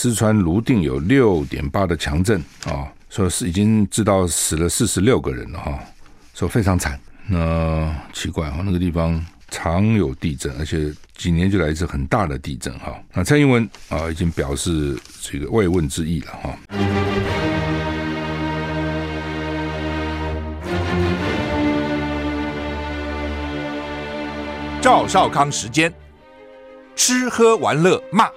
四川泸定有六点八的强震啊，说是已经知道死了四十六个人了哈，说非常惨。那奇怪哈，那个地方常有地震，而且几年就来一次很大的地震哈。那蔡英文啊已经表示这个慰问之意了哈。赵少康时间，吃喝玩乐骂，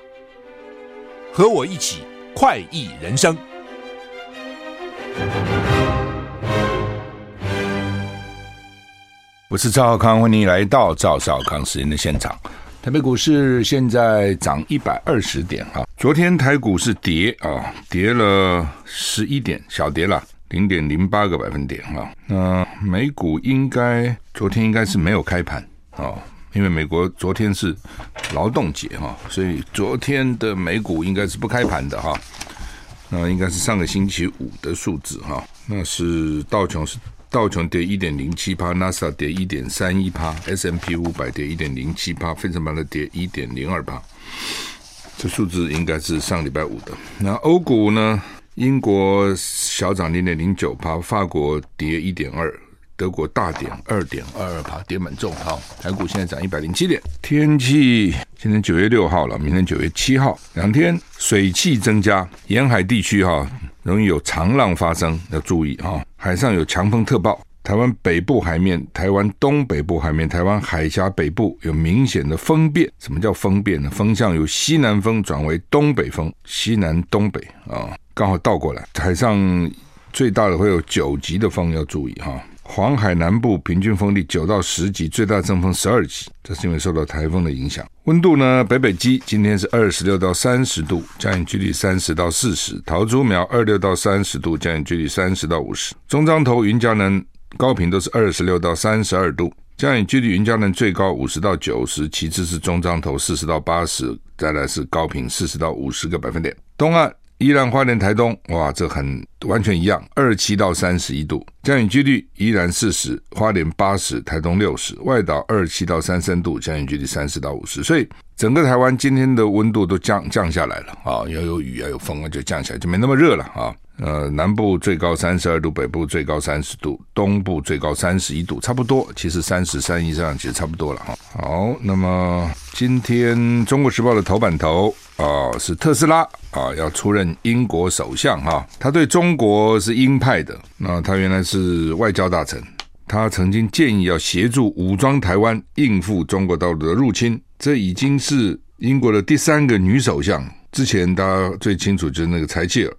和我一起快意人生。我是赵少康，欢迎来到赵少康时间的现场。台北股市现在涨一百二十点哈，昨天台股是跌啊，跌了十一点，小跌了零点零八个百分点哈。那美股应该昨天应该是没有开盘啊。因为美国昨天是劳动节哈，所以昨天的美股应该是不开盘的哈。那应该是上个星期五的数字哈。那是道琼是道琼跌一点零七趴，纳斯达跌一点三一趴，S&P 五百跌一点零七趴，费城半导体跌一点零二趴。这数字应该是上礼拜五的。那欧股呢？英国小涨零点零九趴，法国跌一点二。德国大跌二点二二趴，跌蛮重。哈，台股现在涨一百零七点。天气今天九月六号了，明天九月七号，两天水汽增加，沿海地区哈容易有长浪发生，要注意哈。海上有强风特报，台湾北部海面、台湾东北部海面、台湾海峡北部有明显的风变。什么叫风变呢？风向由西南风转为东北风，西南东北啊，刚好倒过来。海上最大的会有九级的风，要注意哈。黄海南部平均风力九到十级，最大阵风十二级，这是因为受到台风的影响。温度呢？北北基今天是二十六到三十度，降雨距离三十到四十；桃竹苗二六到三十度，降雨距离三十到五十；中彰投、云嘉南、高屏都是二十六到三十二度，降雨距离云嘉南最高五十到九十，其次是中彰投四十到八十，再来是高屏四十到五十个百分点。东岸。宜兰花莲台东，哇，这很完全一样，二七到三十一度，降雨几率依然四十，花莲八十，台东六十，外岛二七到三三度，降雨几率三十到五十，所以整个台湾今天的温度都降降下来了啊，要有雨啊有风啊，就降下来，就没那么热了啊。呃，南部最高三十二度，北部最高三十度，东部最高三十一度，差不多，其实三十三以上其实差不多了哈。好，那么今天《中国时报》的头版头啊、是特斯拉啊要出任英国首相哈，他对中国是鹰派的，那他原来是外交大臣，他曾经建议要协助武装台湾应付中国大陆的入侵，这已经是英国的第三个女首相，之前大家最清楚就是那个柴契尔。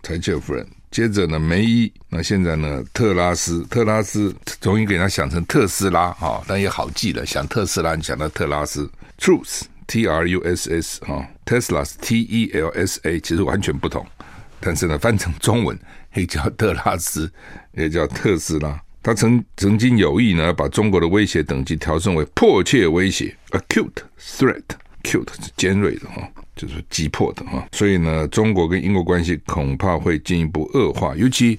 柴契尔夫人，接着呢梅伊，那现在呢特拉斯，特拉斯容易给他想成特斯拉哈，但也好记了，想特斯拉你想到特拉斯，Truth T R U S S 哈，Tesla T E L S A 其实完全不同，但是呢翻成中文也叫特拉斯，也叫特斯拉。他曾曾经有意呢把中国的威胁等级调升为迫切威胁，acute threat，acute 是尖锐的哈。就是急迫的哈，所以呢，中国跟英国关系恐怕会进一步恶化，尤其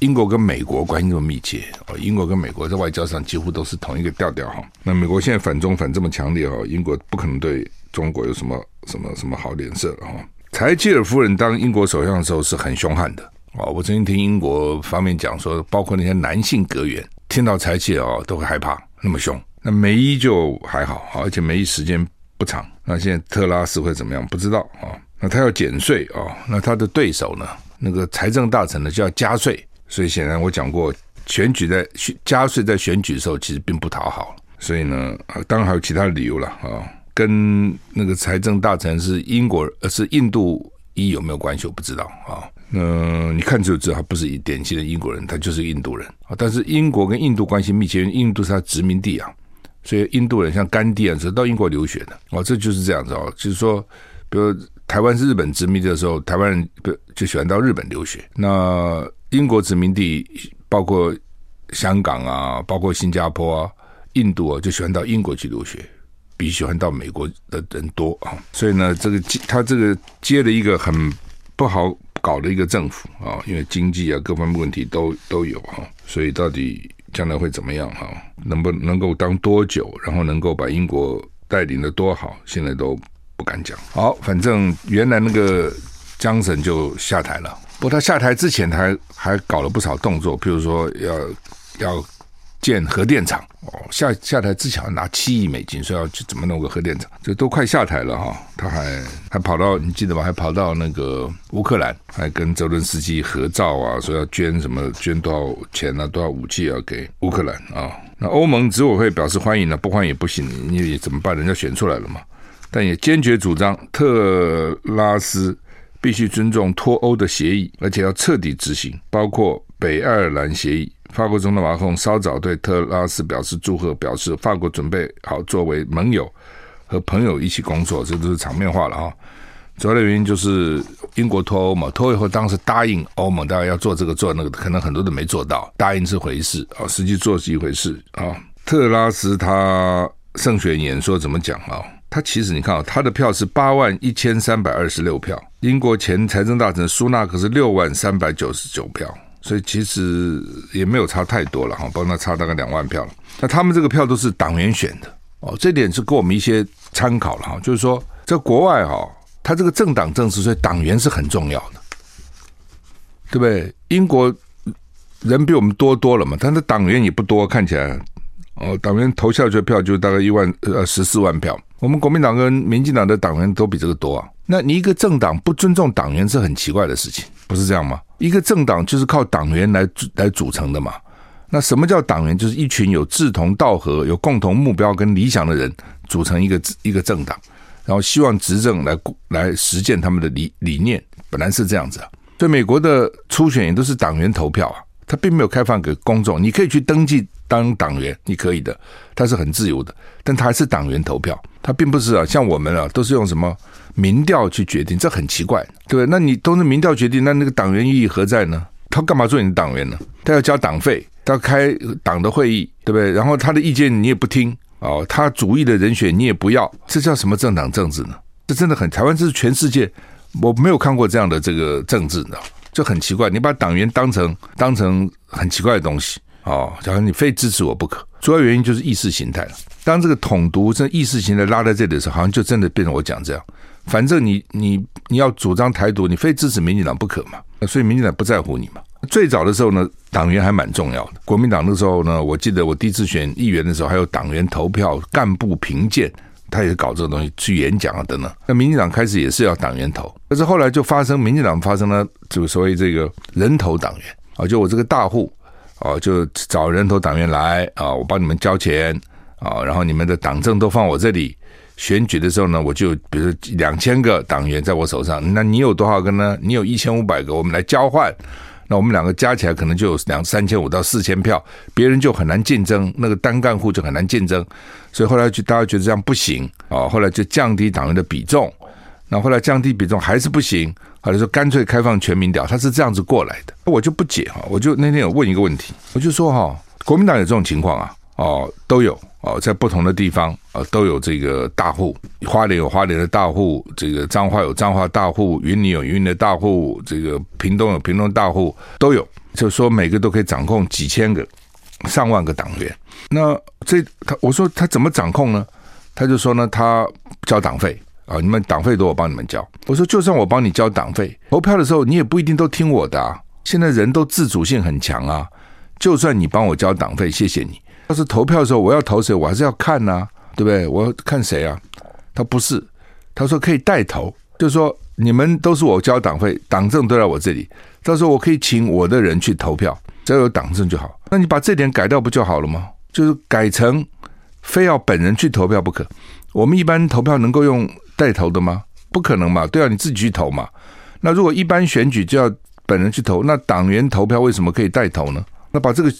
英国跟美国关系这么密切哦，英国跟美国在外交上几乎都是同一个调调哈。那美国现在反中反这么强烈哦，英国不可能对中国有什么什么什么好脸色哈。柴契尔夫人当英国首相的时候是很凶悍的哦，我曾经听英国方面讲说，包括那些男性阁员听到柴契尔哦都会害怕，那么凶。那梅伊就还好，而且梅伊时间不长。那现在特拉斯会怎么样？不知道啊。那他要减税啊，那他的对手呢？那个财政大臣呢就要加税。所以显然我讲过，选举在加税在选举的时候其实并不讨好。所以呢，当然还有其他理由了啊。跟那个财政大臣是英国呃是印度裔有没有关系？我不知道啊。嗯你看就知道，他不是典型的英国人，他就是印度人啊。但是英国跟印度关系密切，印度是他殖民地啊。所以印度人像甘地啊，是到英国留学的哦，这就是这样子哦。就是说，比如台湾是日本殖民地的时候，台湾人不就喜欢到日本留学？那英国殖民地包括香港啊，包括新加坡啊，印度啊，就喜欢到英国去留学，比喜欢到美国的人多啊。所以呢，这个他这个接了一个很不好搞的一个政府啊，因为经济啊各方面问题都都有哈。所以到底。将来会怎么样？哈，能不能够当多久？然后能够把英国带领的多好？现在都不敢讲。好，反正原来那个江省就下台了。不他下台之前，他还还搞了不少动作，譬如说要要建核电厂哦，下下台之前要拿七亿美金，说要去怎么弄个核电厂，就都快下台了哈。他还还跑到你记得吗？还跑到那个乌克兰，还跟泽伦斯基合照啊，说要捐什么捐多少钱啊，多少武器要给乌克兰啊。那欧盟执委会表示欢迎了，不欢迎也不行，你怎么办？人家选出来了嘛。但也坚决主张特拉斯必须尊重脱欧的协议，而且要彻底执行，包括北爱尔兰协议。法国总统马克龙稍早对特拉斯表示祝贺，表示法国准备好作为盟友和朋友一起工作，这都是场面话了哈。主要的原因就是英国脱欧嘛，脱欧以后当时答应欧盟大家要做这个做那个，可能很多都没做到，答应是回事啊，实际做是一回事啊。特拉斯他胜选演说怎么讲啊？他其实你看啊，他的票是八万一千三百二十六票，英国前财政大臣苏纳克是六万三百九十九票，所以其实也没有差太多了哈，帮他差大概两万票了。那他们这个票都是党员选的哦，这点是给我们一些参考了哈，就是说在国外哈，他这个政党政治，所以党员是很重要的，对不对？英国人比我们多多了嘛，但是党员也不多，看起来哦，党员投下去的票就大概一万呃十四万票。我们国民党跟民进党的党员都比这个多啊！那你一个政党不尊重党员是很奇怪的事情，不是这样吗？一个政党就是靠党员来来组成的嘛。那什么叫党员？就是一群有志同道合、有共同目标跟理想的人组成一个一个政党，然后希望执政来来实践他们的理理念，本来是这样子啊。所以美国的初选也都是党员投票啊。他并没有开放给公众，你可以去登记当党员，你可以的，他是很自由的，但他还是党员投票，他并不是啊，像我们啊，都是用什么民调去决定，这很奇怪，对不对？那你都是民调决定，那那个党员意义何在呢？他干嘛做你的党员呢？他要交党费，他要开党的会议，对不对？然后他的意见你也不听哦，他主意的人选你也不要，这叫什么政党政治呢？这真的很，台湾这是全世界我没有看过这样的这个政治，你知道。就很奇怪，你把党员当成当成很奇怪的东西哦，假如你非支持我不可。主要原因就是意识形态了。当这个统独这意识形态拉在这里的时候，好像就真的变成我讲这样。反正你你你要主张台独，你非支持民进党不可嘛。所以民进党不在乎你嘛。最早的时候呢，党员还蛮重要的。国民党那时候呢，我记得我第一次选议员的时候，还有党员投票、干部评鉴。他也搞这个东西去演讲啊等等。那民进党开始也是要党员投，但是后来就发生民进党发生了就所谓这个人头党员啊，就我这个大户哦，就找人头党员来啊，我帮你们交钱啊，然后你们的党证都放我这里，选举的时候呢，我就比如两千个党员在我手上，那你有多少个呢？你有一千五百个，我们来交换。那我们两个加起来可能就有两三千五到四千票，别人就很难竞争，那个单干户就很难竞争，所以后来就大家觉得这样不行啊，后来就降低党员的比重，那后后来降低比重还是不行，后来说干脆开放全民调，他是这样子过来的，我就不解哈，我就那天有问一个问题，我就说哈，国民党有这种情况啊，哦都有。哦，在不同的地方啊，都有这个大户。花莲有花莲的大户，这个彰化有彰化大户，云林有云林的大户，这个屏东有屏东大户，都有。就说，每个都可以掌控几千个、上万个党员。那这他我说他怎么掌控呢？他就说呢，他交党费啊，你们党费多，我帮你们交。我说，就算我帮你交党费，投票的时候你也不一定都听我的啊。现在人都自主性很强啊，就算你帮我交党费，谢谢你。要是投票的时候，我要投谁，我还是要看呐、啊，对不对？我要看谁啊？他不是，他说可以代投，就是说你们都是我交党费，党证都在我这里，到时候我可以请我的人去投票，只要有党证就好。那你把这点改掉不就好了吗？就是改成非要本人去投票不可。我们一般投票能够用代投的吗？不可能嘛，对啊，你自己去投嘛。那如果一般选举就要本人去投，那党员投票为什么可以代投呢？那把这个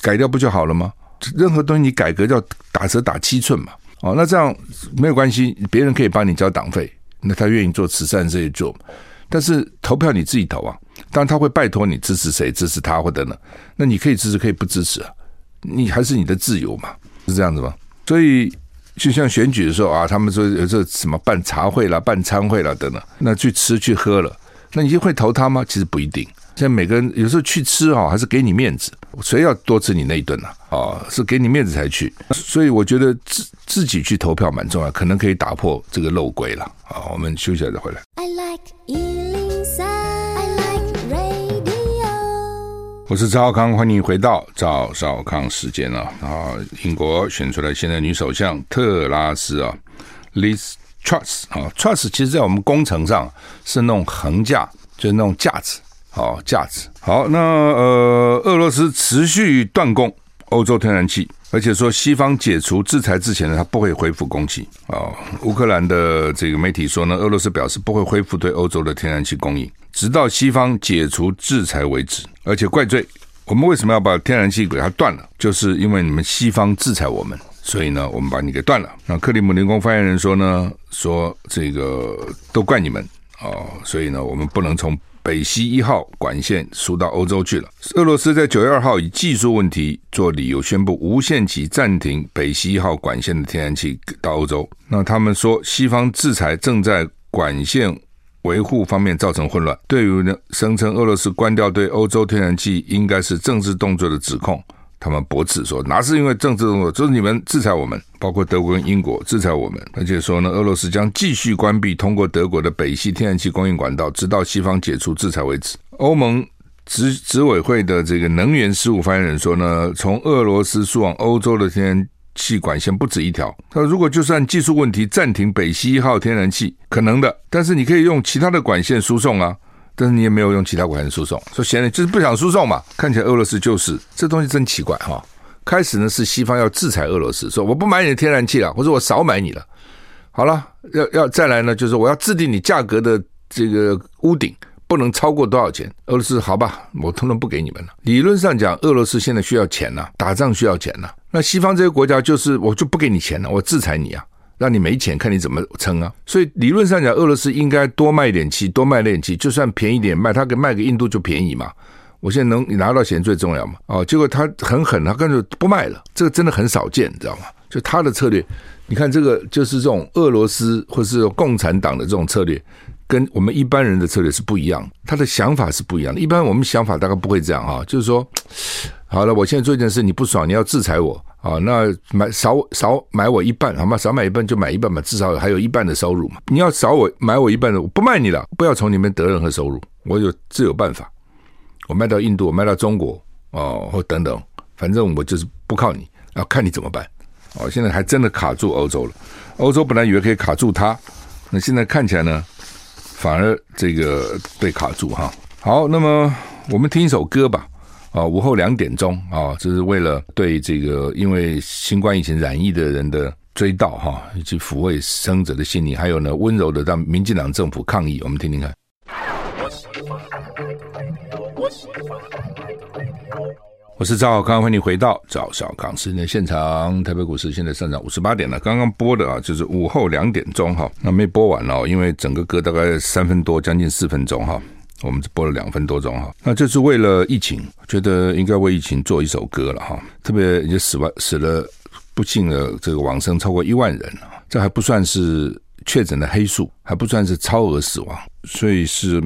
改掉不就好了吗？任何东西你改革叫打折打七寸嘛，哦，那这样没有关系，别人可以帮你交党费，那他愿意做慈善这些做，但是投票你自己投啊，当然他会拜托你支持谁，支持他或者呢，那你可以支持可以不支持啊，你还是你的自由嘛，是这样子吗？所以就像选举的时候啊，他们说有这什么办茶会啦、办餐会啦等等，那去吃去喝了，那你就会投他吗？其实不一定。现在每个人有时候去吃啊，还是给你面子，谁要多吃你那一顿呢？啊，是给你面子才去，所以我觉得自自己去投票蛮重要，可能可以打破这个漏规了。啊，我们休息下再回来。I like 我是赵少康，欢迎回到赵少康时间啊！啊，英国选出来现在女首相特拉斯啊 list trust 啊，trust 其实在我们工程上是那种横架，就是那种架子，好架子。好，那呃，俄罗斯持续断供欧洲天然气，而且说西方解除制裁之前呢，它不会恢复供气啊。乌克兰的这个媒体说呢，俄罗斯表示不会恢复对欧洲的天然气供应。直到西方解除制裁为止，而且怪罪我们为什么要把天然气给它断了？就是因为你们西方制裁我们，所以呢，我们把你给断了。那克里姆林宫发言人说呢，说这个都怪你们哦，所以呢，我们不能从北溪一号管线输到欧洲去了。俄罗斯在九月二号以技术问题做理由，宣布无限期暂停北溪一号管线的天然气到欧洲。那他们说，西方制裁正在管线。维护方面造成混乱。对于呢，声称俄罗斯关掉对欧洲天然气应该是政治动作的指控，他们驳斥说，哪是因为政治动作，就是你们制裁我们，包括德国跟英国制裁我们，而且说呢，俄罗斯将继续关闭通过德国的北溪天然气供应管道，直到西方解除制裁为止。欧盟执执委会的这个能源事务发言人说呢，从俄罗斯输往欧洲的天然气管线不止一条。他说，如果就算技术问题暂停北溪一号天然气，可能的，但是你可以用其他的管线输送啊。但是你也没有用其他管线输送，说显然就是不想诉讼嘛。看起来俄罗斯就是这东西真奇怪哈。开始呢是西方要制裁俄罗斯，说我不买你的天然气了，或者我少买你了。好了，要要再来呢，就是我要制定你价格的这个屋顶。不能超过多少钱？俄罗斯好吧，我通通不给你们了。理论上讲，俄罗斯现在需要钱呐、打仗需要钱呐、那西方这些国家就是我就不给你钱了，我制裁你啊，让你没钱，看你怎么撑啊。所以理论上讲，俄罗斯应该多卖一点气，多卖点气，就算便宜点卖，他给卖给印度就便宜嘛。我现在能你拿到钱最重要嘛。哦，结果他很狠，他干脆不卖了，这个真的很少见，你知道吗？就他的策略，你看这个就是这种俄罗斯或是共产党的这种策略。跟我们一般人的策略是不一样，他的想法是不一样的。一般我们想法大概不会这样哈，就是说，好了，我现在做一件事，你不爽，你要制裁我啊，那买少少买我一半好吗？少买一半就买一半嘛，至少还有一半的收入嘛。你要少我买我一半的，我不卖你了，不要从里面得任何收入，我有自有办法，我卖到印度，我卖到中国哦，或等等，反正我就是不靠你，要看你怎么办。哦，现在还真的卡住欧洲了，欧洲本来以为可以卡住它，那现在看起来呢？反而这个被卡住哈。好，那么我们听一首歌吧。啊，午后两点钟啊，这是为了对这个因为新冠疫情染疫的人的追悼哈，以及抚慰生者的心灵，还有呢温柔的让民进党政府抗议。我们听听看。我是赵少康，欢迎回到赵小康时间的现场。台北股市现在上涨五十八点了。刚刚播的啊，就是午后两点钟哈，那没播完哦，因为整个歌大概三分多，将近四分钟哈，我们只播了两分多钟哈。那这是为了疫情，觉得应该为疫情做一首歌了哈。特别也死完死了不幸的这个往生超过一万人了，这还不算是确诊的黑数，还不算是超额死亡，所以是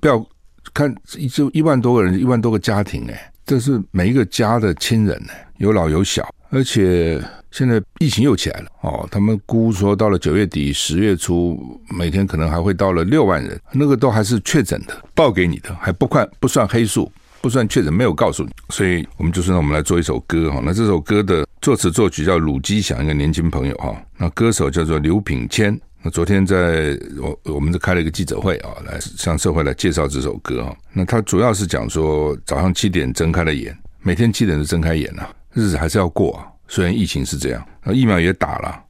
不要看就一万多个人，一万多个家庭哎。这是每一个家的亲人呢，有老有小，而且现在疫情又起来了哦。他们估说到了九月底、十月初，每天可能还会到了六万人，那个都还是确诊的，报给你的，还不算不算黑数，不算确诊，没有告诉你。所以我们就说，我们来做一首歌哈。那这首歌的作词作曲叫鲁基祥，一个年轻朋友哈。那歌手叫做刘品谦。那昨天在我我们是开了一个记者会啊，来向社会来介绍这首歌啊。那他主要是讲说，早上七点睁开了眼，每天七点就睁开眼了，日子还是要过啊。虽然疫情是这样，那疫苗也打了，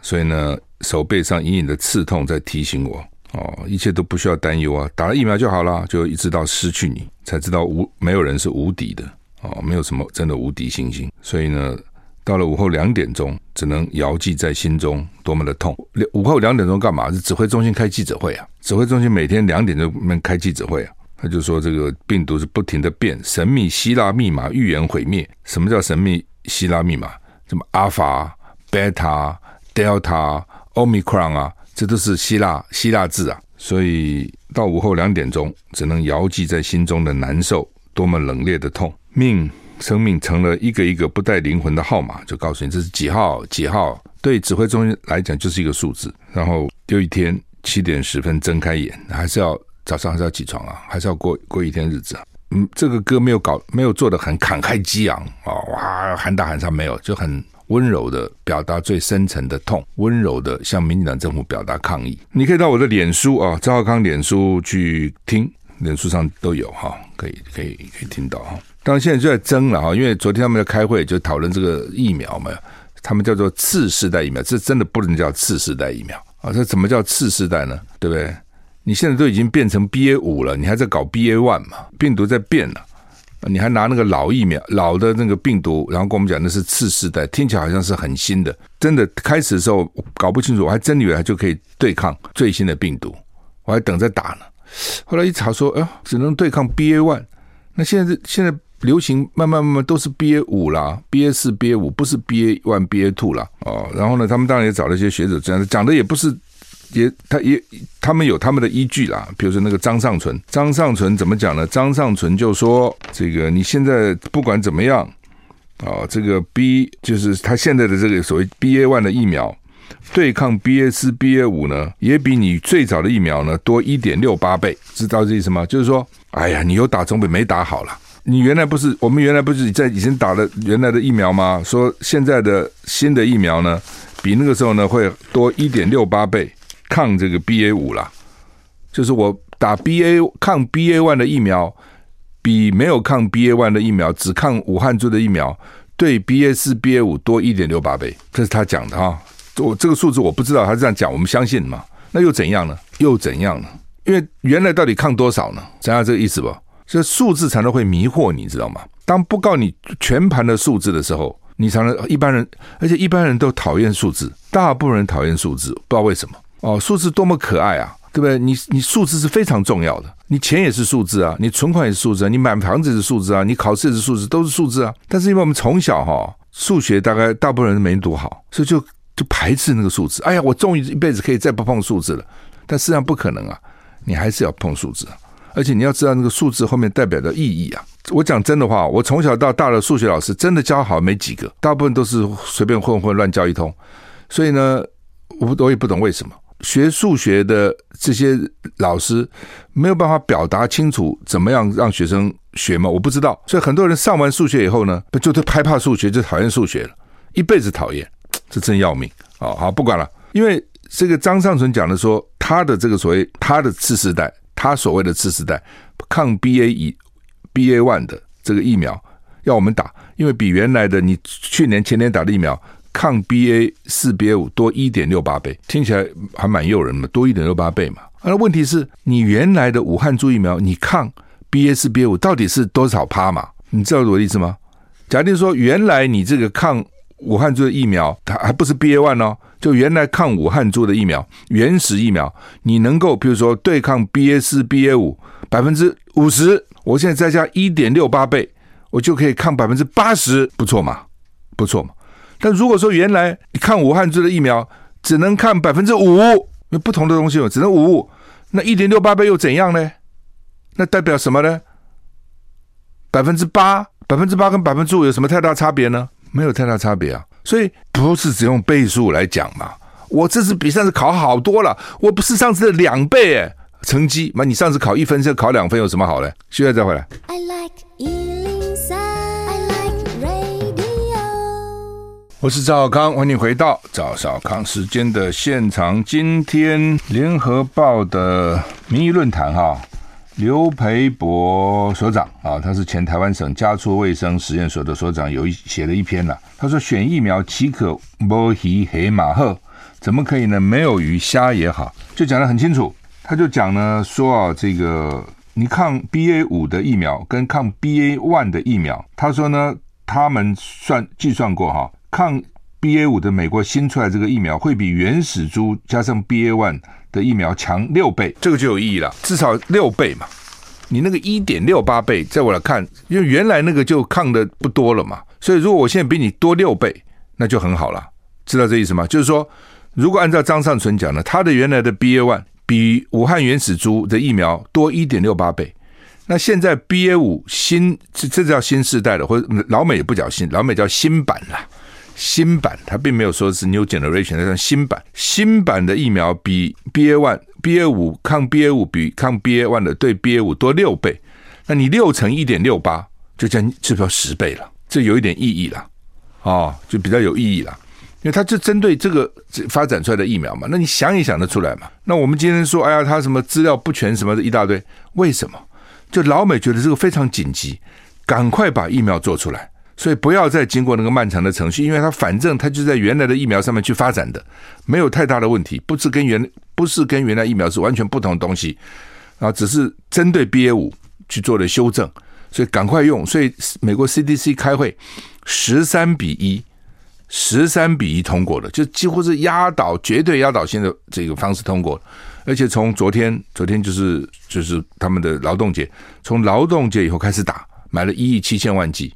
所以呢，手背上隐隐的刺痛在提醒我哦，一切都不需要担忧啊，打了疫苗就好了，就一直到失去你，才知道无没有人是无敌的哦，没有什么真的无敌星星，所以呢。到了午后两点钟，只能遥记在心中，多么的痛！午后两点钟干嘛？是指挥中心开记者会啊！指挥中心每天两点钟门开记者会啊！他就说这个病毒是不停的变，神秘希腊密码预言毁灭。什么叫神秘希腊密码？什么阿法、贝塔、德尔塔、奥密克戎啊，这都是希腊希腊字啊！所以到午后两点钟，只能遥记在心中的难受，多么冷冽的痛，命。生命成了一个一个不带灵魂的号码，就告诉你这是几号几号。对指挥中心来讲，就是一个数字。然后又一天七点十分睁开眼，还是要早上还是要起床啊，还是要过过一天日子啊。嗯，这个歌没有搞，没有做的很慷慨激昂啊，哇，喊打喊杀没有，就很温柔的表达最深层的痛，温柔的向民进党政府表达抗议。你可以到我的脸书啊，赵浩康脸书去听，脸书上都有哈，可以可以可以听到哈。当然现在就在争了哈，因为昨天他们在开会就讨论这个疫苗嘛，他们叫做次世代疫苗，这真的不能叫次世代疫苗啊，这怎么叫次世代呢？对不对？你现在都已经变成 BA 五了，你还在搞 BA one 嘛？病毒在变了，你还拿那个老疫苗、老的那个病毒，然后跟我们讲那是次世代，听起来好像是很新的。真的开始的时候搞不清楚，我还真以为它就可以对抗最新的病毒，我还等着打呢。后来一查说，哎呦，只能对抗 BA one。那现在是现在流行慢慢慢慢都是 BA 五啦，BA 四、BA 五不是 BA one、BA two 啦。哦。然后呢，他们当然也找了一些学者这样讲的，也不是。也，他也，他们有他们的依据啦。比如说那个张尚存，张尚存怎么讲呢？张尚存就说：“这个你现在不管怎么样，啊、这个 B 就是他现在的这个所谓 BA one 的疫苗，对抗 BA 四、BA 五呢，也比你最早的疫苗呢多一点六八倍，知道这意思吗？就是说，哎呀，你有打总比没打好了。你原来不是我们原来不是在以前打了原来的疫苗吗？说现在的新的疫苗呢，比那个时候呢会多一点六八倍。”抗这个 BA 五啦，就是我打 BA 抗 BA one 的疫苗，比没有抗 BA one 的疫苗，只抗武汉株的疫苗，对 BA 四 BA 五多一点六八倍，这是他讲的哈。我这个数字我不知道，他这样讲，我们相信嘛？那又怎样呢？又怎样呢？因为原来到底抗多少呢？想想这个意思吧。这数字常常会迷惑你，知道吗？当不告你全盘的数字的时候，你常常一般人，而且一般人都讨厌数字，大部分人讨厌数字，不知道为什么。哦，数字多么可爱啊，对不对？你你数字是非常重要的，你钱也是数字啊，你存款也是数字啊，你买房子也是数字啊，你考试也是数字，都是数字啊。但是因为我们从小哈、哦、数学大概大部分人没读好，所以就就排斥那个数字。哎呀，我终于一辈子可以再不碰数字了。但实际上不可能啊，你还是要碰数字，而且你要知道那个数字后面代表的意义啊。我讲真的话，我从小到大的数学老师真的教好没几个，大部分都是随便混混乱教一通。所以呢，我我也不懂为什么。学数学的这些老师没有办法表达清楚怎么样让学生学吗？我不知道。所以很多人上完数学以后呢，就都害怕数学，就讨厌数学了，一辈子讨厌，这真要命啊！好，不管了，因为这个张尚淳讲的说，他的这个所谓他的次世代，他所谓的次世代抗 BA 一 BA one 的这个疫苗要我们打，因为比原来的你去年前年打的疫苗。抗 BA 四 BA 五多一点六八倍，听起来还蛮诱人的，多一点六八倍嘛。那问题是你原来的武汉株疫苗，你抗 BA 四 BA 五到底是多少趴嘛？你知道我的意思吗？假定说原来你这个抗武汉株的疫苗，它还不是 BA one 哦，就原来抗武汉株的疫苗，原始疫苗，你能够比如说对抗 BA 四 BA 五百分之五十，我现在再加一点六八倍，我就可以抗百分之八十，不错嘛，不错嘛。但如果说原来你看武汉株的疫苗只能看百分之五，不同的东西有只能五，那一点六八倍又怎样呢？那代表什么呢？百分之八，百分之八跟百分之五有什么太大差别呢？没有太大差别啊。所以不是只用倍数来讲嘛。我这次比上次考好多了，我不是上次的两倍哎，成绩嘛，你上次考一分，现在考两分有什么好嘞？现在再回来。I like 我是赵少康，欢迎回到赵少康时间的现场。今天联合报的民意论坛哈，刘培博所长啊，他是前台湾省家畜卫生实验所的所长，有一写了一篇了。他说选疫苗岂可摸鱼黑马赫？怎么可以呢？没有鱼虾也好，就讲得很清楚。他就讲呢，说啊，这个你抗 BA 五的疫苗跟抗 BA one 的疫苗，他说呢，他们算计算过哈。抗 BA 五的美国新出来这个疫苗会比原始株加上 BA one 的疫苗强六倍，这个就有意义了，至少六倍嘛。你那个一点六八倍，在我来看，因为原来那个就抗的不多了嘛，所以如果我现在比你多六倍，那就很好了。知道这意思吗？就是说，如果按照张尚存讲的，他的原来的 BA one 比武汉原始株的疫苗多一点六八倍，那现在 BA 五新这这叫新世代的，或者老美也不叫新，老美叫新版了。新版，它并没有说是 new generation，它是新版。新版的疫苗比 BA one、BA 五抗 BA 五比抗 BA one 的对 BA 五多六倍，那你六乘一点六八，就将是不是要十倍了？这有一点意义了，哦，就比较有意义了，因为它就针对这个发展出来的疫苗嘛。那你想也想得出来嘛？那我们今天说，哎呀，他什么资料不全什么的一大堆，为什么？就老美觉得这个非常紧急，赶快把疫苗做出来，所以不要再经过那个漫长的程序，因为它反正它就在原来的疫苗上面去发展的，没有太大的问题，不是跟原不是跟原来疫苗是完全不同的东西，啊，只是针对 BA 五去做了修正。所以赶快用，所以美国 CDC 开会十三比一，十三比一通过了，就几乎是压倒、绝对压倒性的这个方式通过。而且从昨天，昨天就是就是他们的劳动节，从劳动节以后开始打，买了一亿七千万剂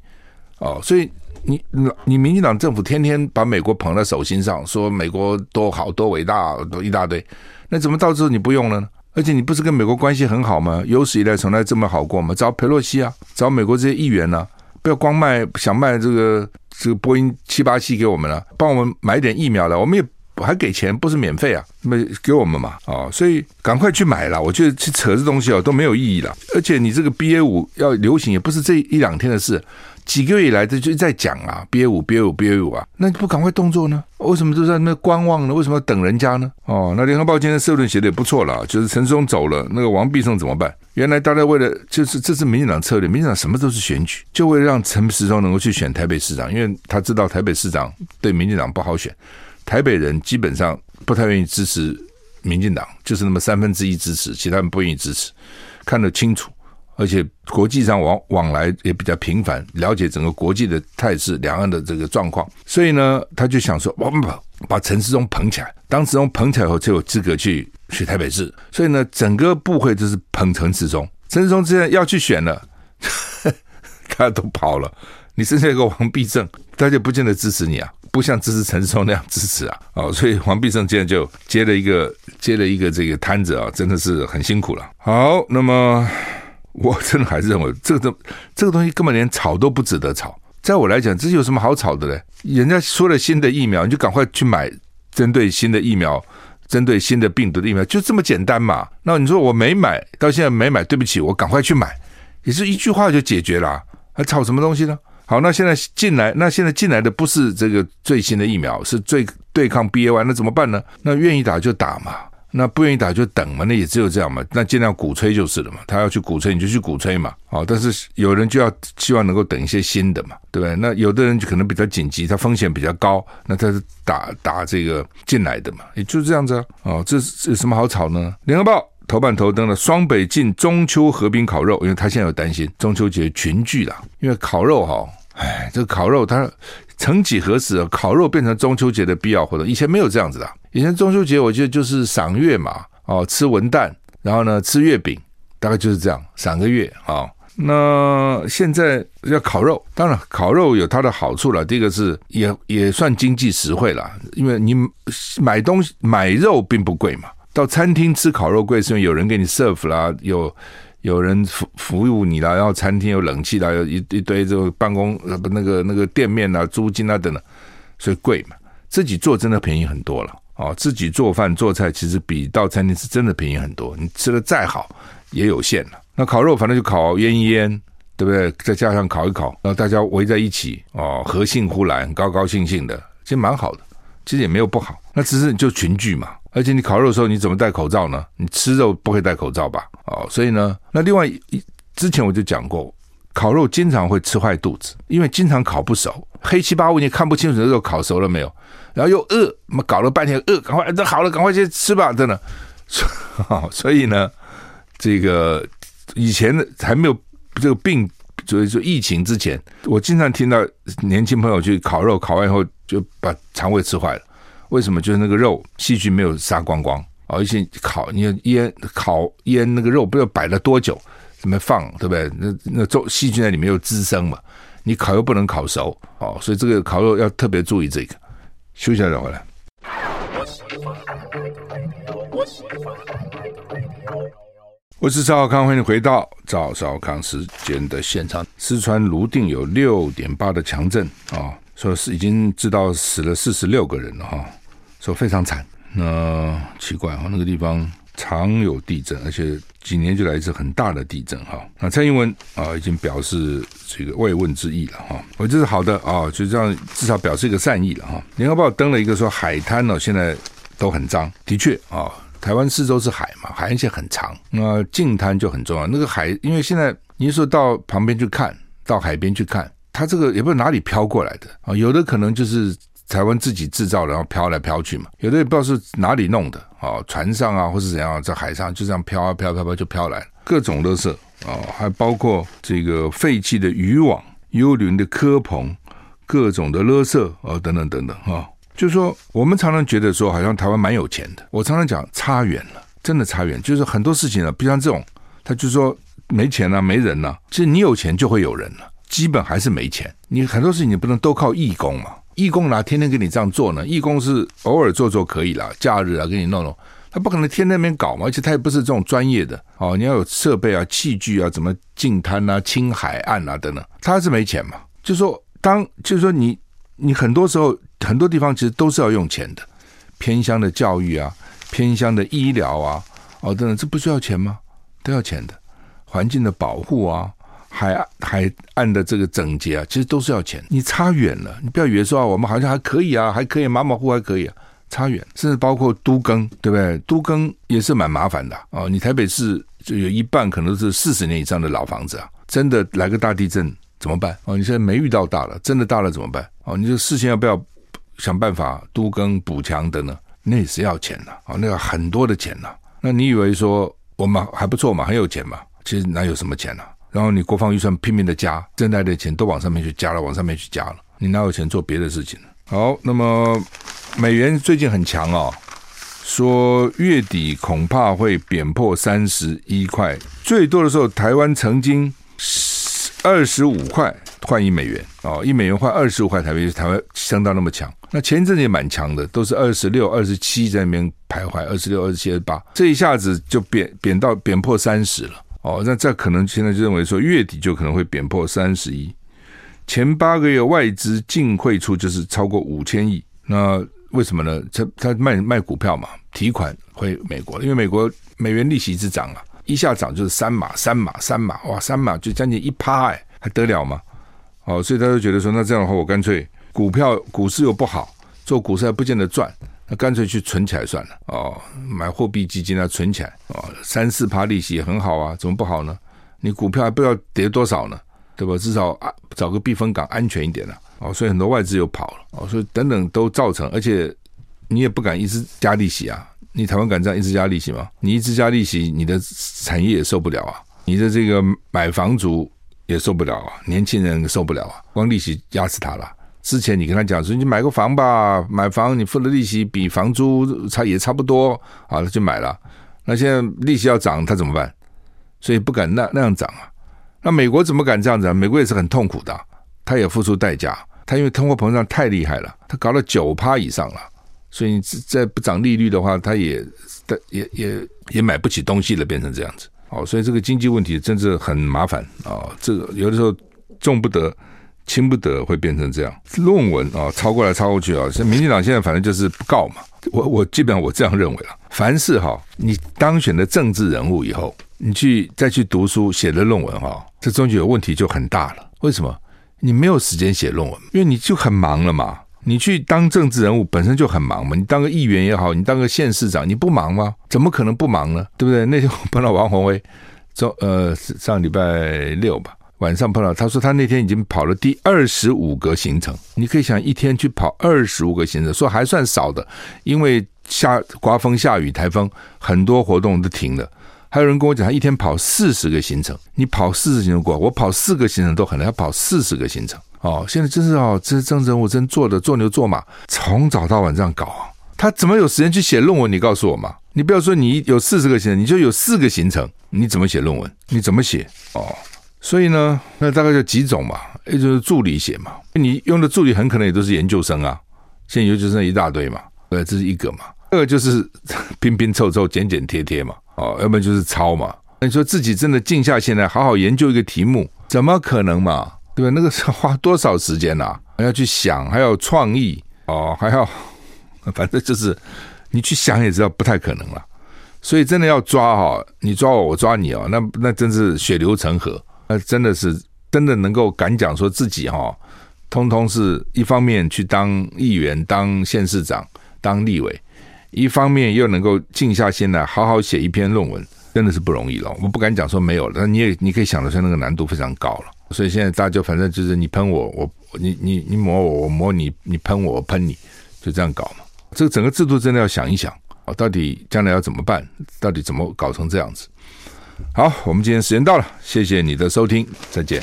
哦。所以你你民进党政府天天把美国捧在手心上，说美国多好多伟大，都一大堆，那怎么到时候你不用了呢？而且你不是跟美国关系很好吗？有史以来从来这么好过吗？找佩洛西啊，找美国这些议员呢、不要光卖想卖这个这个波音七八七给我们了，帮我们买点疫苗了，我们也还给钱，不是免费啊，那么给我们嘛，哦，所以赶快去买了。我觉得去扯这东西哦都没有意义了。而且你这个 BA 五要流行也不是这一两天的事。几个月以来，这就在讲啊，BA 五，BA 五，BA 五啊，那你不赶快动作呢？为什么都在那观望呢？为什么要等人家呢？哦，那联合报今天社论写的也不错了，就是陈松走了，那个王必胜怎么办？原来大家为了就是这是民进党策略，民进党什么都是选举，就为了让陈时中能够去选台北市长，因为他知道台北市长对民进党不好选，台北人基本上不太愿意支持民进党，就是那么三分之一支持，其他人不愿意支持，看得清楚。而且国际上往往来也比较频繁，了解整个国际的态势、两岸的这个状况，所以呢，他就想说，我们把把陈世忠捧起来，当时中捧起来后，就有资格去去台北市。所以呢，整个部会就是捧陈世忠。陈时中现在要去选了，他都跑了，你剩下一个王必胜，大家不见得支持你啊，不像支持陈世忠那样支持啊。哦，所以王必胜现在就接了一个接了一个这个摊子啊，真的是很辛苦了。好，那么。我真的还是认为这个东这个东西根本连炒都不值得炒。在我来讲，这有什么好炒的嘞？人家说了新的疫苗，你就赶快去买，针对新的疫苗，针对新的病毒的疫苗，就这么简单嘛。那你说我没买，到现在没买，对不起，我赶快去买，也是一句话就解决了，还炒什么东西呢？好，那现在进来，那现在进来的不是这个最新的疫苗，是最对抗 B A Y，那怎么办呢？那愿意打就打嘛。那不愿意打就等嘛，那也只有这样嘛。那尽量鼓吹就是了嘛。他要去鼓吹，你就去鼓吹嘛。好，但是有人就要希望能够等一些新的嘛，对不对？那有的人就可能比较紧急，他风险比较高，那他是打打这个进来的嘛，也就是这样子啊。哦，这有什么好吵呢？联合报头版头登了双北进中秋河滨烤肉，因为他现在有担心中秋节群聚了，因为烤肉哈，哎，这个烤肉它曾几何时，烤肉变成中秋节的必要活动，以前没有这样子的。以前中秋节，我觉得就是赏月嘛，哦，吃文旦，然后呢吃月饼，大概就是这样，赏个月啊、那现在要烤肉，当然烤肉有它的好处了。第一个是也也算经济实惠了，因为你买东西买肉并不贵嘛。到餐厅吃烤肉贵，是因为有人给你 serve 啦，有有人服服务你啦，然后餐厅有冷气啦，有一一堆这个办公不那个那个店面啊，租金啊等等，所以贵嘛。自己做真的便宜很多了。哦，自己做饭做菜其实比到餐厅是真的便宜很多。你吃的再好也有限了。那烤肉反正就烤腌一腌，对不对？再加上烤一烤，然后大家围在一起，哦，和兴呼来，高高兴兴的，其实蛮好的。其实也没有不好。那只是你就群聚嘛。而且你烤肉的时候你怎么戴口罩呢？你吃肉不会戴口罩吧？哦，所以呢，那另外之前我就讲过，烤肉经常会吃坏肚子，因为经常烤不熟，黑七八乌，你看不清楚这肉烤熟了没有。然后又饿，那么搞了半天饿，赶快这好了，赶快去吃吧，真的。所以呢，这个以前的还没有这个病，所以说疫情之前，我经常听到年轻朋友去烤肉，烤完以后就把肠胃吃坏了。为什么？就是那个肉细菌没有杀光光啊！而且烤你要腌烤腌那个肉，不知道摆了多久，怎么放，对不对？那那细细菌在里面又滋生嘛，你烤又不能烤熟哦，所以这个烤肉要特别注意这个。休息一下再回来。我是赵少康，欢迎回到赵少康时间的现场。四川泸定有六点八的强震啊，说是已经知道死了四十六个人了哈，说非常惨。那奇怪哈，那个地方常有地震，而且几年就来一次很大的地震哈。那蔡英文啊已经表示这个慰问之意了哈，我这是好的啊，就这样至少表示一个善意了哈。联合报登了一个说海滩呢现在都很脏，的确啊，台湾四周是海嘛，海岸线很长，那近滩就很重要。那个海因为现在你说到旁边去看，到海边去看，它这个也不知道哪里飘过来的啊，有的可能就是。台湾自己制造，然后飘来飘去嘛，有的也不知道是哪里弄的啊，船上啊，或是怎样，在海上就这样飘啊飘飘飘就飘来，各种垃圾啊，还包括这个废弃的渔网、幽灵的蚵棚、各种的垃圾啊，等等等等啊，就是说我们常常觉得说，好像台湾蛮有钱的，我常常讲差远了，真的差远，就是很多事情呢，不像这种，他就说没钱啊，没人呐、其实你有钱就会有人了，基本还是没钱，你很多事情你不能都靠义工嘛。义工哪天天给你这样做呢？义工是偶尔做做可以啦，假日啊给你弄弄，他不可能天天那边搞嘛，而且他也不是这种专业的哦，你要有设备啊、器具啊，怎么净滩啊、清海岸啊等等，他是没钱嘛。就说当就是说你你很多时候很多地方其实都是要用钱的，偏乡的教育啊、偏乡的医疗啊，哦等等，这不需要钱吗？都要钱的，环境的保护啊。海海岸的这个整洁啊，其实都是要钱。你差远了，你不要以为说啊，我们好像还可以啊，还可以马马虎虎还可以啊，差远。甚至包括都更，对不对？都更也是蛮麻烦的哦。你台北市就有一半可能是四十年以上的老房子啊，真的来个大地震怎么办？哦，你现在没遇到大了，真的大了怎么办？哦，你就事先要不要想办法都更补强的呢？那也是要钱的哦，那要很多的钱呐。那你以为说我们还不错嘛，很有钱嘛？其实哪有什么钱呢？然后你国防预算拼命的加，挣来的钱都往上面去加了，往上面去加了，你哪有钱做别的事情呢？好，那么美元最近很强哦，说月底恐怕会贬破三十一块，最多的时候台湾曾经二十五块换一美元哦，一美元换二十五块台币，台湾相当那么强。那前一阵子也蛮强的，都是二十六、二十七在那边徘徊，二十六、二十七、二十八，这一下子就贬贬到贬破三十了。哦，那这可能现在就认为说月底就可能会贬破三十亿，前八个月外资净汇出就是超过五千亿。那为什么呢？他他卖卖股票嘛，提款回美国，因为美国美元利息一直涨啊，一下涨就是三码三码三码，哇，三码就将近一趴哎，还得了吗？哦，所以他就觉得说，那这样的话，我干脆股票股市又不好，做股市还不见得赚。那干脆去存起来算了哦，买货币基金啊，存起来哦，三四趴利息也很好啊，怎么不好呢？你股票还不知道跌多少呢，对吧？至少啊，找个避风港安全一点了哦，所以很多外资又跑了哦，所以等等都造成，而且你也不敢一直加利息啊，你台湾敢这样一直加利息吗？你一直加利息，你的产业也受不了啊，你的这个买房族也受不了啊，年轻人受不了啊，光利息压死他了。之前你跟他讲说，你买个房吧，买房你付的利息比房租差也差不多，好，他就买了。那现在利息要涨，他怎么办？所以不敢那那样涨啊。那美国怎么敢这样子啊？美国也是很痛苦的，他也付出代价。他因为通货膨胀太厉害了，他搞了九趴以上了，所以你再不涨利率的话，他也也也也买不起东西了，变成这样子。哦，所以这个经济问题真是很麻烦啊。这个有的时候重不得。轻不得会变成这样，论文啊，抄过来抄过去啊，像民进党现在反正就是不告嘛。我我基本上我这样认为了，凡是哈，你当选的政治人物以后，你去再去读书写的论文哈，这中间有问题就很大了。为什么？你没有时间写论文，因为你就很忙了嘛。你去当政治人物本身就很忙嘛，你当个议员也好，你当个县市长，你不忙吗？怎么可能不忙呢？对不对？那天碰到王宏威，周呃上礼拜六吧。晚上碰到他说他那天已经跑了第二十五个行程，你可以想一天去跑二十五个行程，说还算少的，因为下刮风下雨台风，很多活动都停了。还有人跟我讲，他一天跑四十个行程，你跑四十行程过，我跑四个行程都很难，要跑四十个行程哦。现在真是哦，这政治人物真做的做牛做马，从早到晚这样搞啊，他怎么有时间去写论文？你告诉我嘛，你不要说你有四十个行程，你就有四个行程，你怎么写论文？你怎么写哦？所以呢，那大概就几种嘛，也就是助理写嘛。你用的助理很可能也都是研究生啊，现在研究生一大堆嘛，对，这是一个嘛。二个就是 拼拼凑凑、剪剪贴贴嘛，哦，要不然就是抄嘛。那你说自己真的静下心来好好研究一个题目，怎么可能嘛？对吧？那个是花多少时间呐、啊？还要去想，还要创意哦，还要，反正就是你去想也知道不太可能了。所以真的要抓哈，你抓我，我抓你哦，那那真是血流成河，那真的是真的能够敢讲说自己哈，通通是一方面去当议员、当县市长、当立委，一方面又能够静下心来好好写一篇论文，真的是不容易了。我不敢讲说没有了，但你也你可以想得出那个难度非常高了。所以现在大家就反正就是你喷我，我你你你抹我，我抹你，你喷我，我喷你，就这样搞嘛。这个整个制度真的要想一想啊，到底将来要怎么办？到底怎么搞成这样子？好，我们今天时间到了，谢谢你的收听，再见。